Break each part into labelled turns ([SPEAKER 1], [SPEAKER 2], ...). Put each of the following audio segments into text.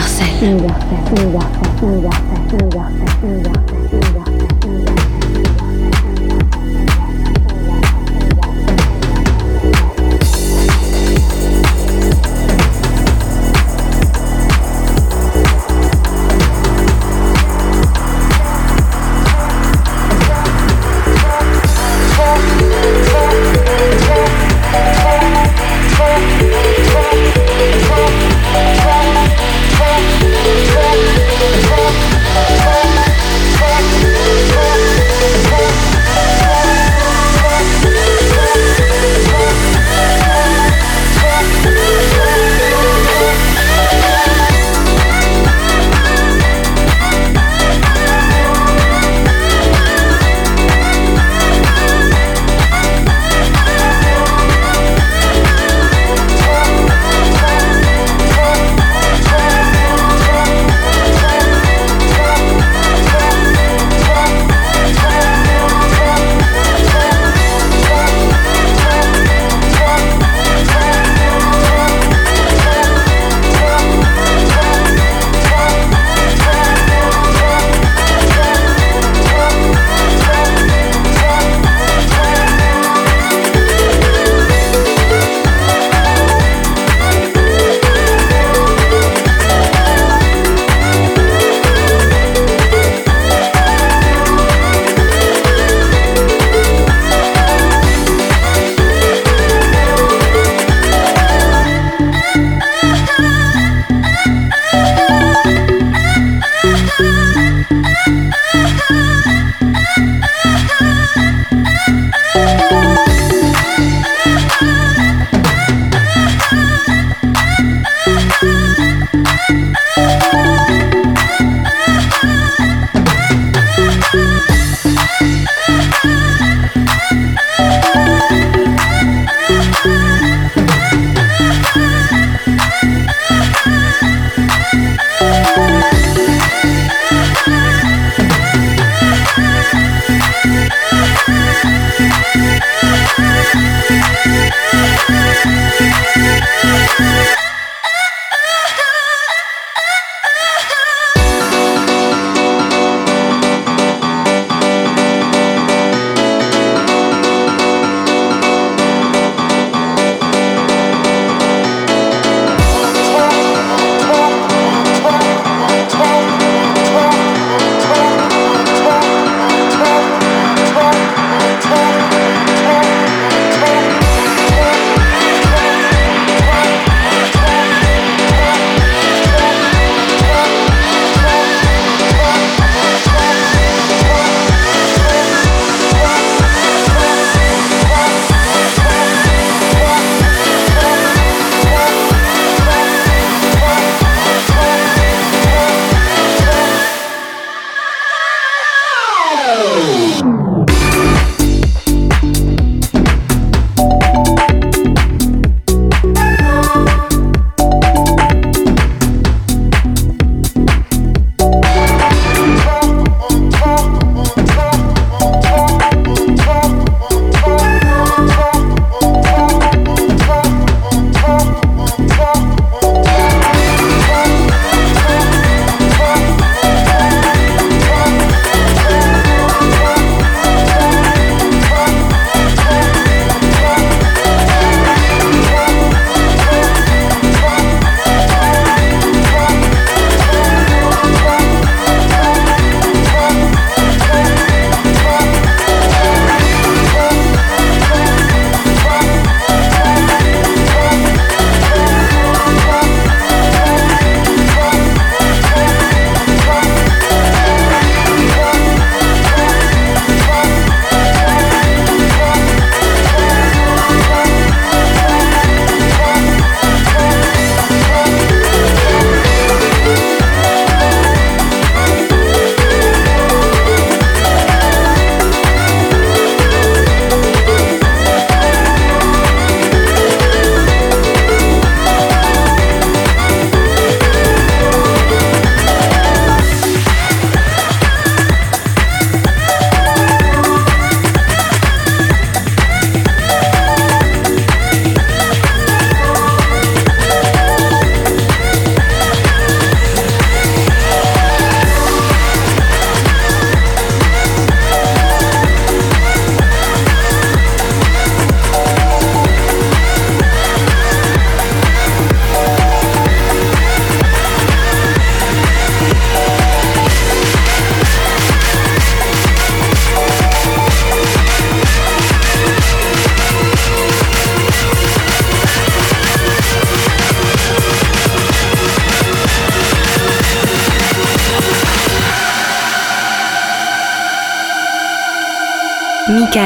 [SPEAKER 1] Universel, universel, universel, universel,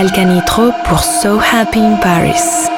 [SPEAKER 2] Michael Canitro pour So Happy in Paris.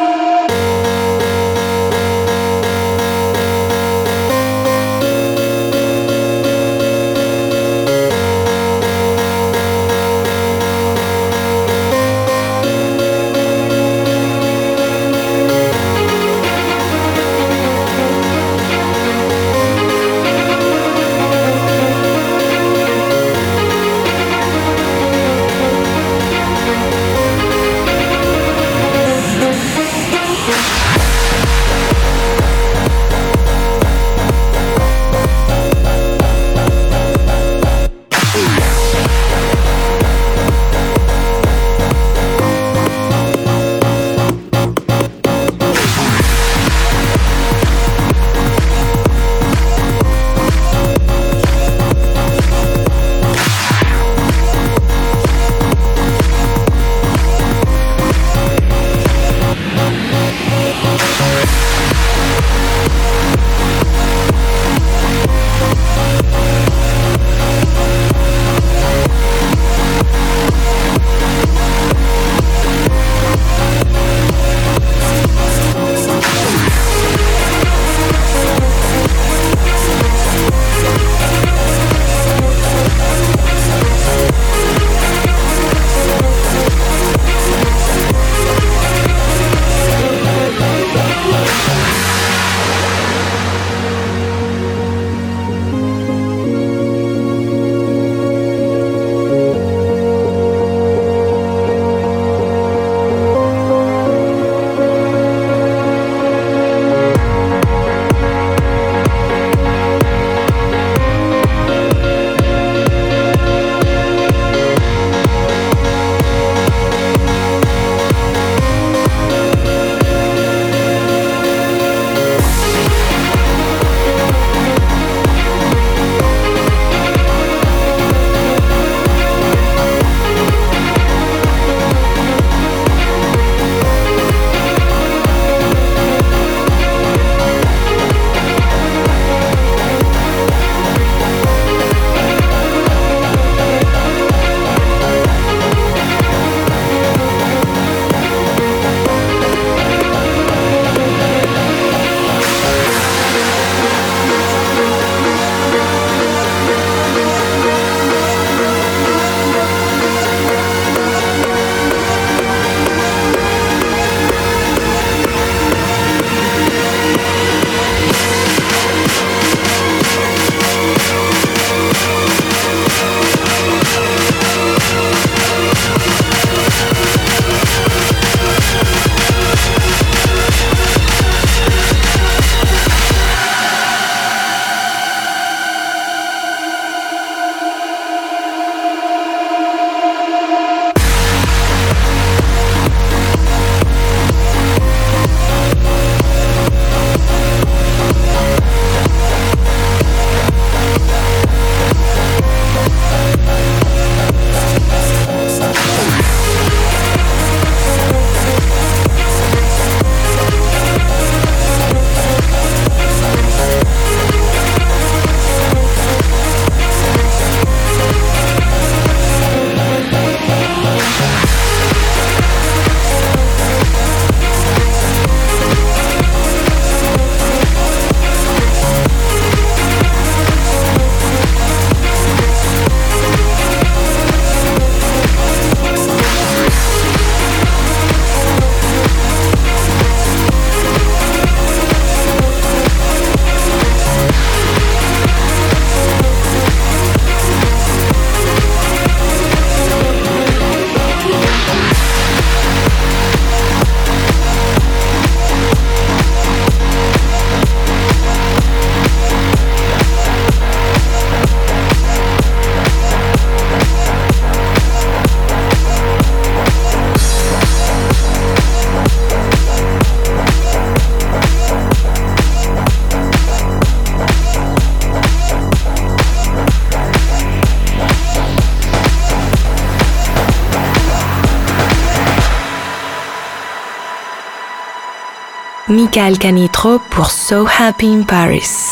[SPEAKER 2] Michael Canitro pour So Happy in Paris.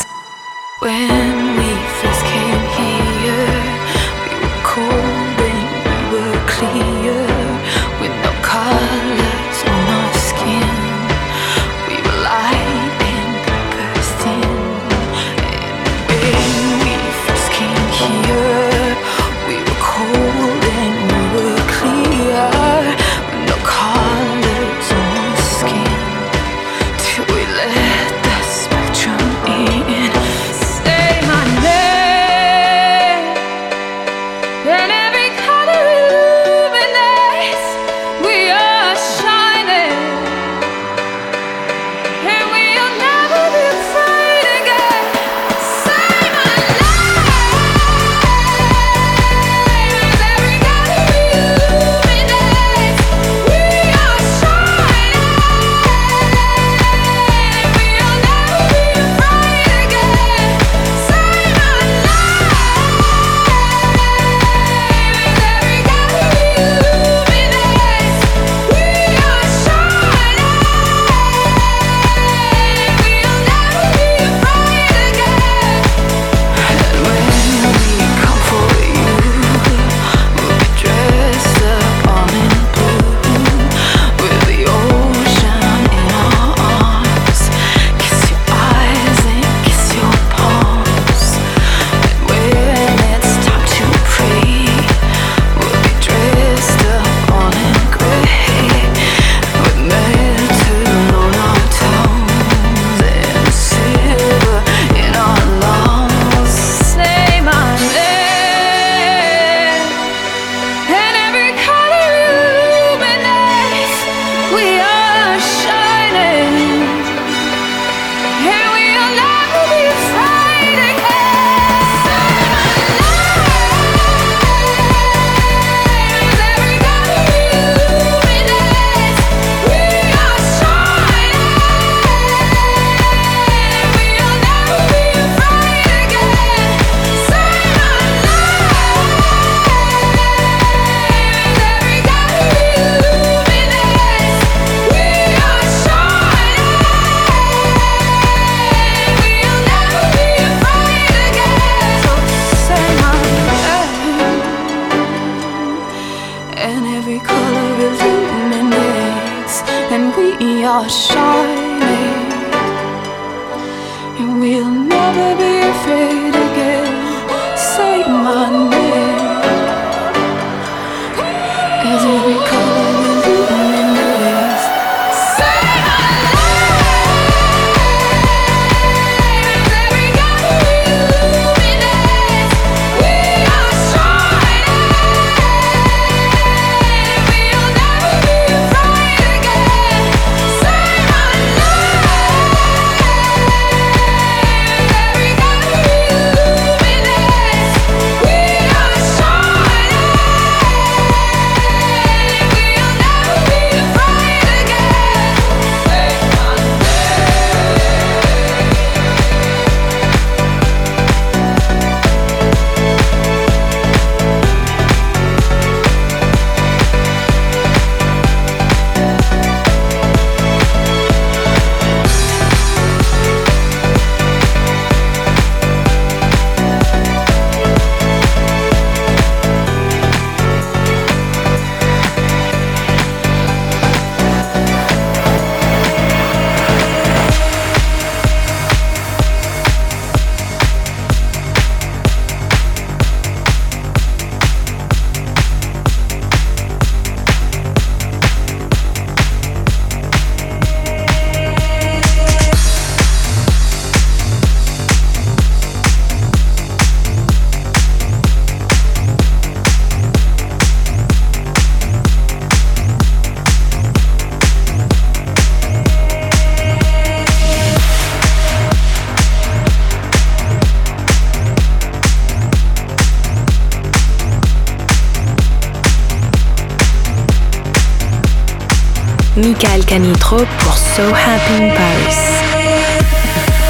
[SPEAKER 2] Mika Canitro pour So Happy in Paris.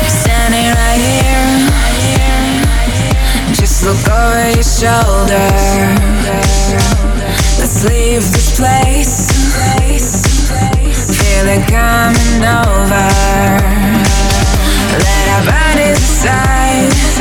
[SPEAKER 3] Standing right here, just look over your shoulder. Let's leave this place, feel it coming over. Let our bodies decide.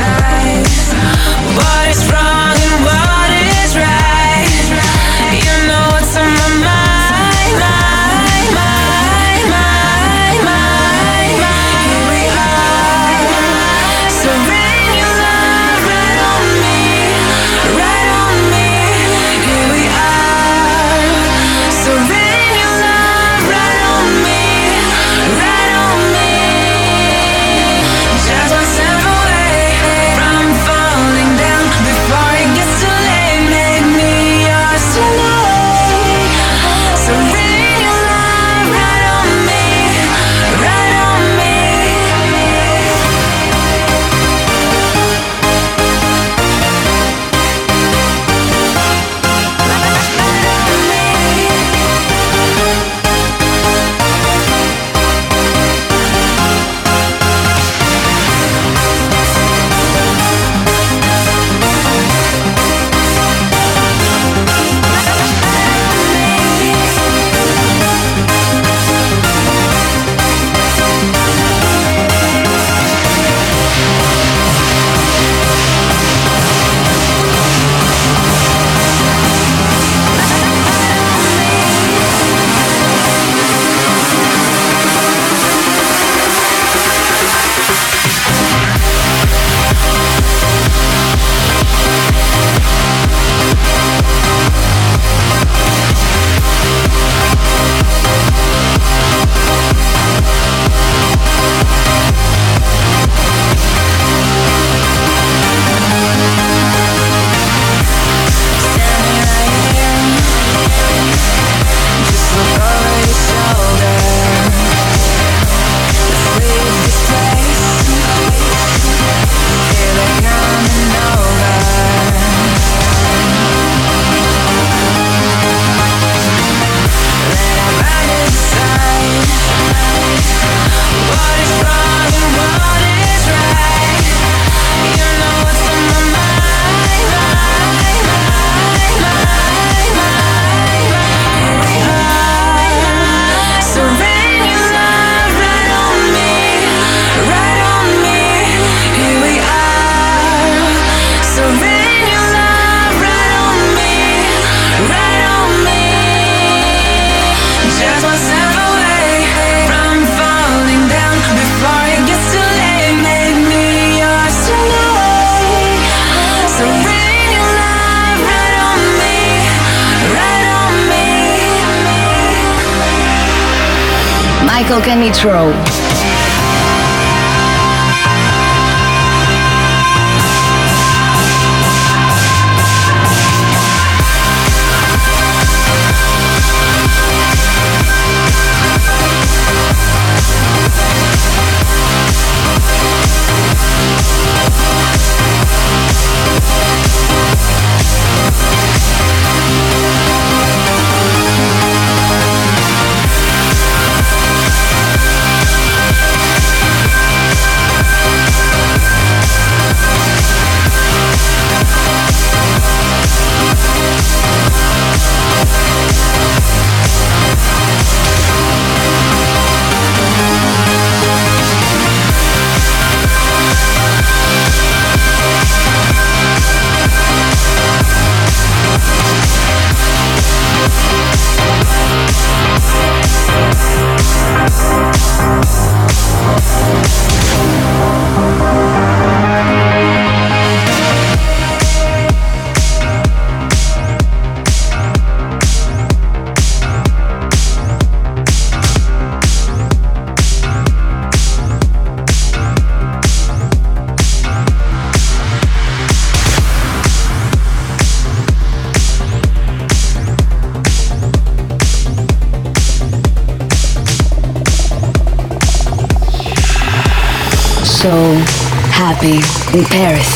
[SPEAKER 4] Michael Canitro. In Paris.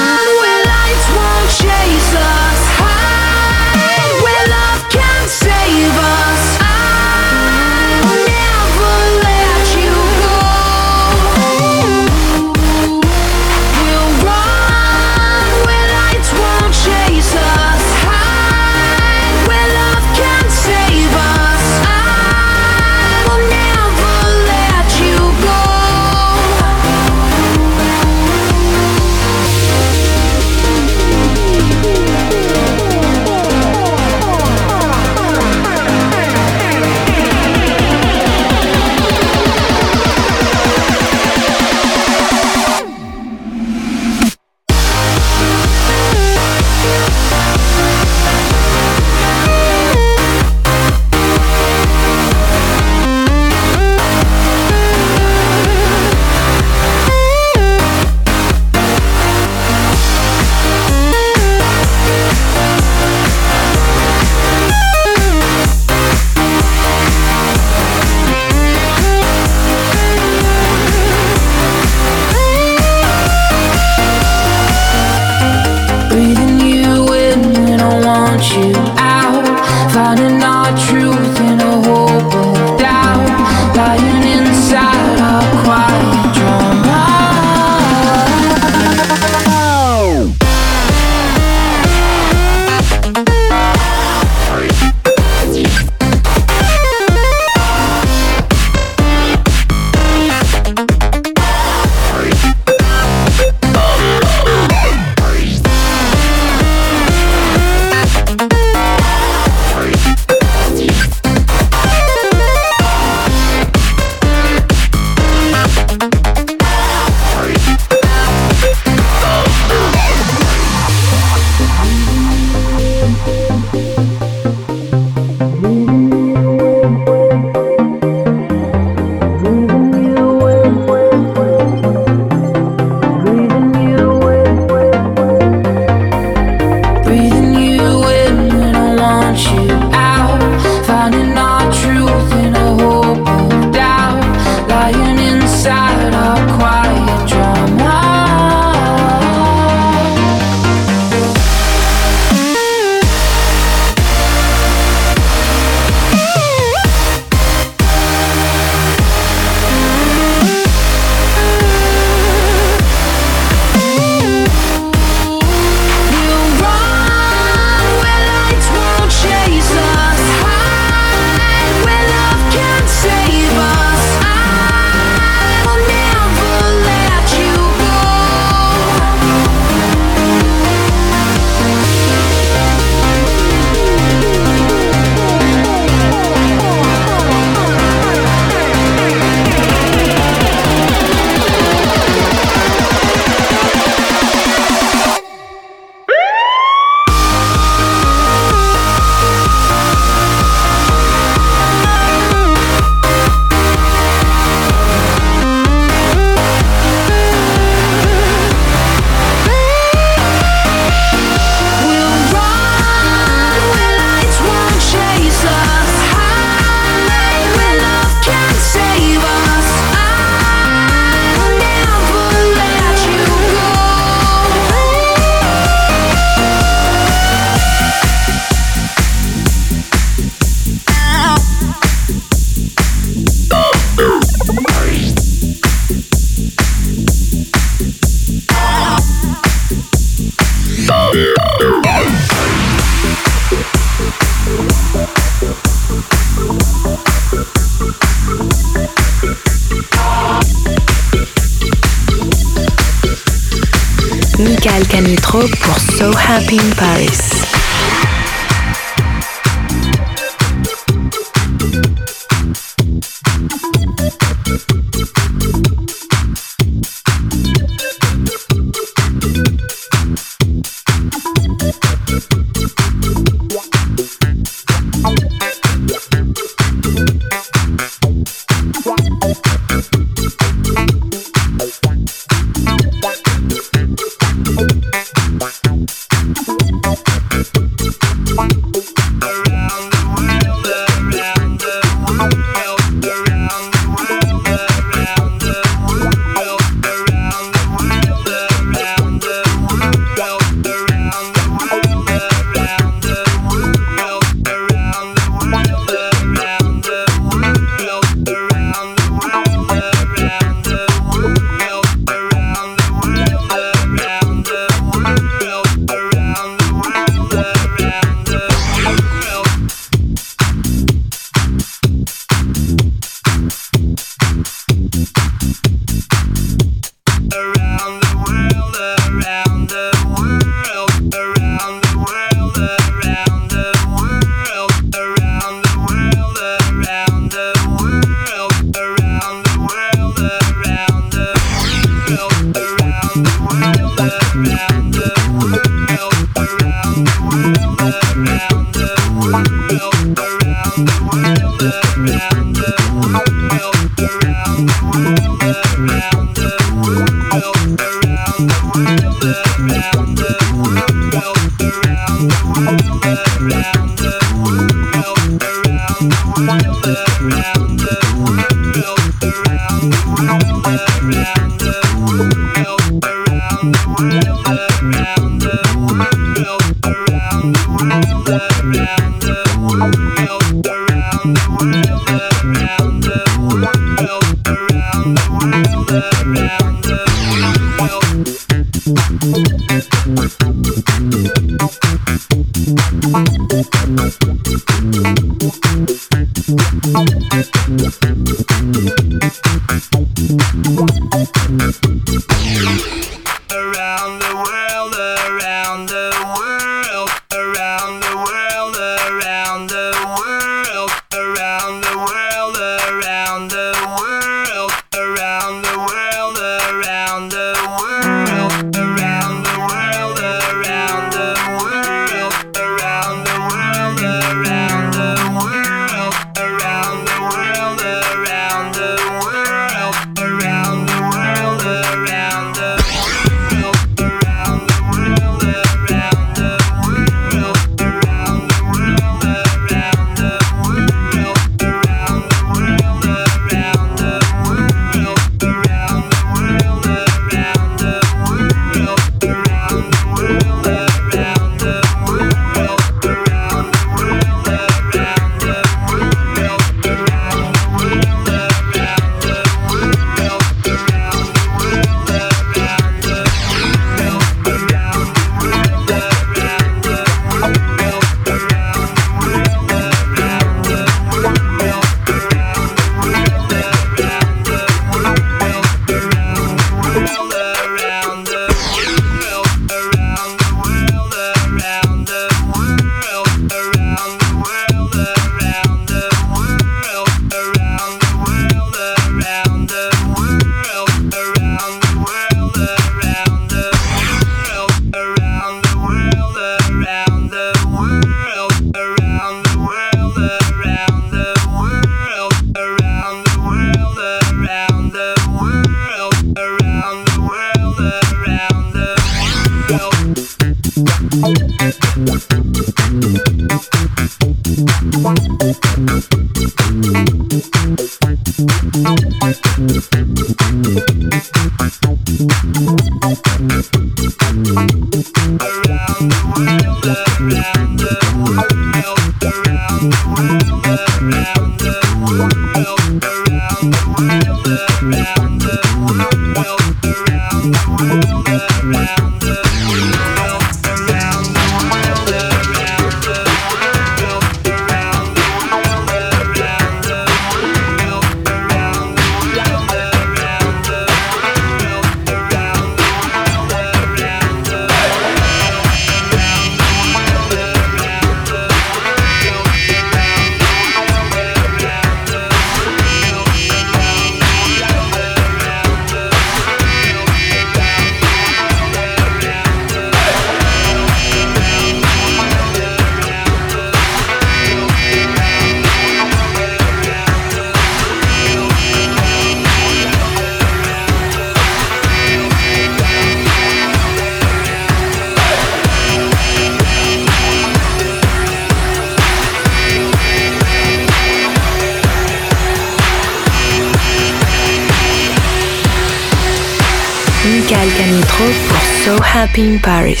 [SPEAKER 2] Happy in Paris.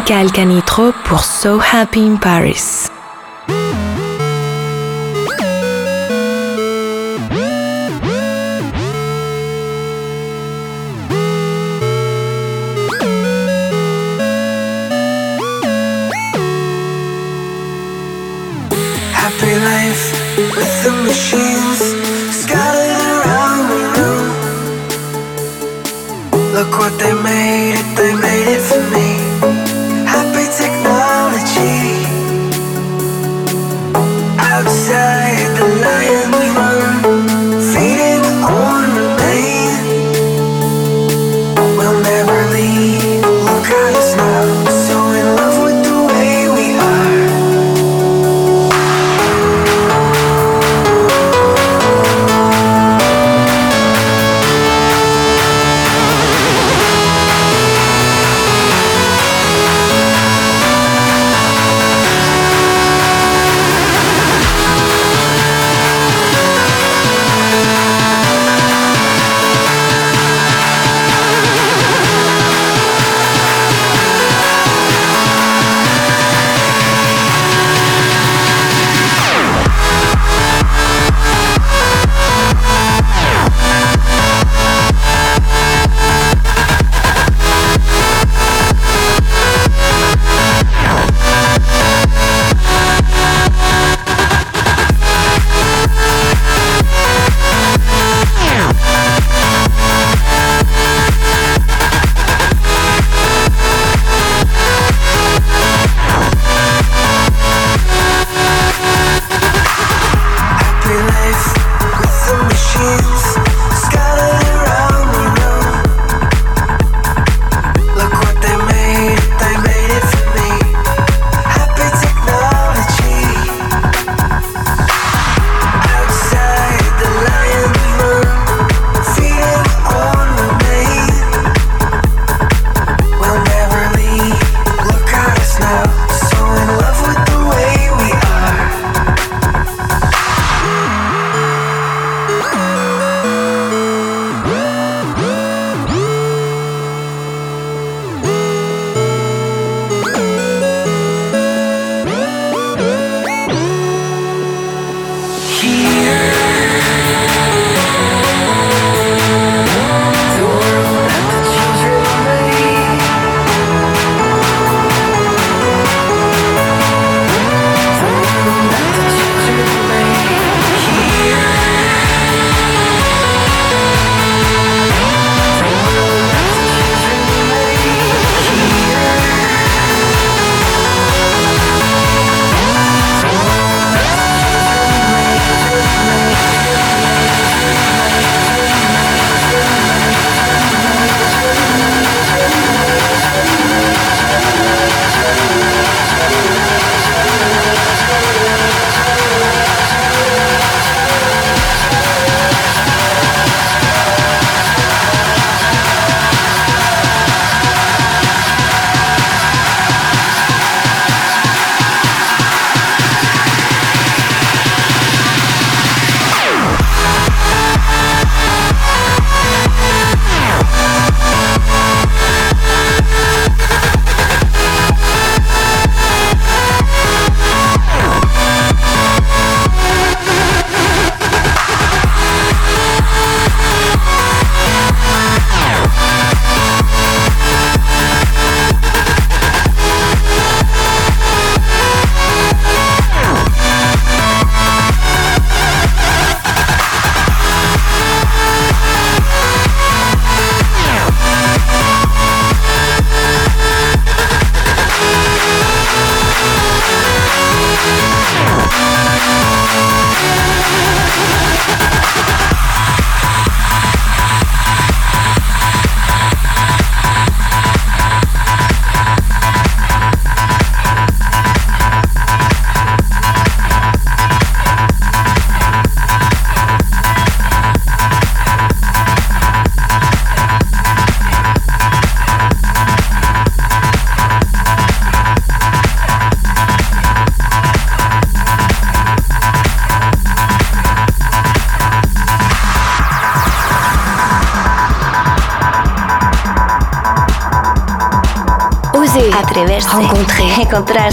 [SPEAKER 5] Mikael Canitro pour So Happy in Paris.
[SPEAKER 3] Happy life with the machines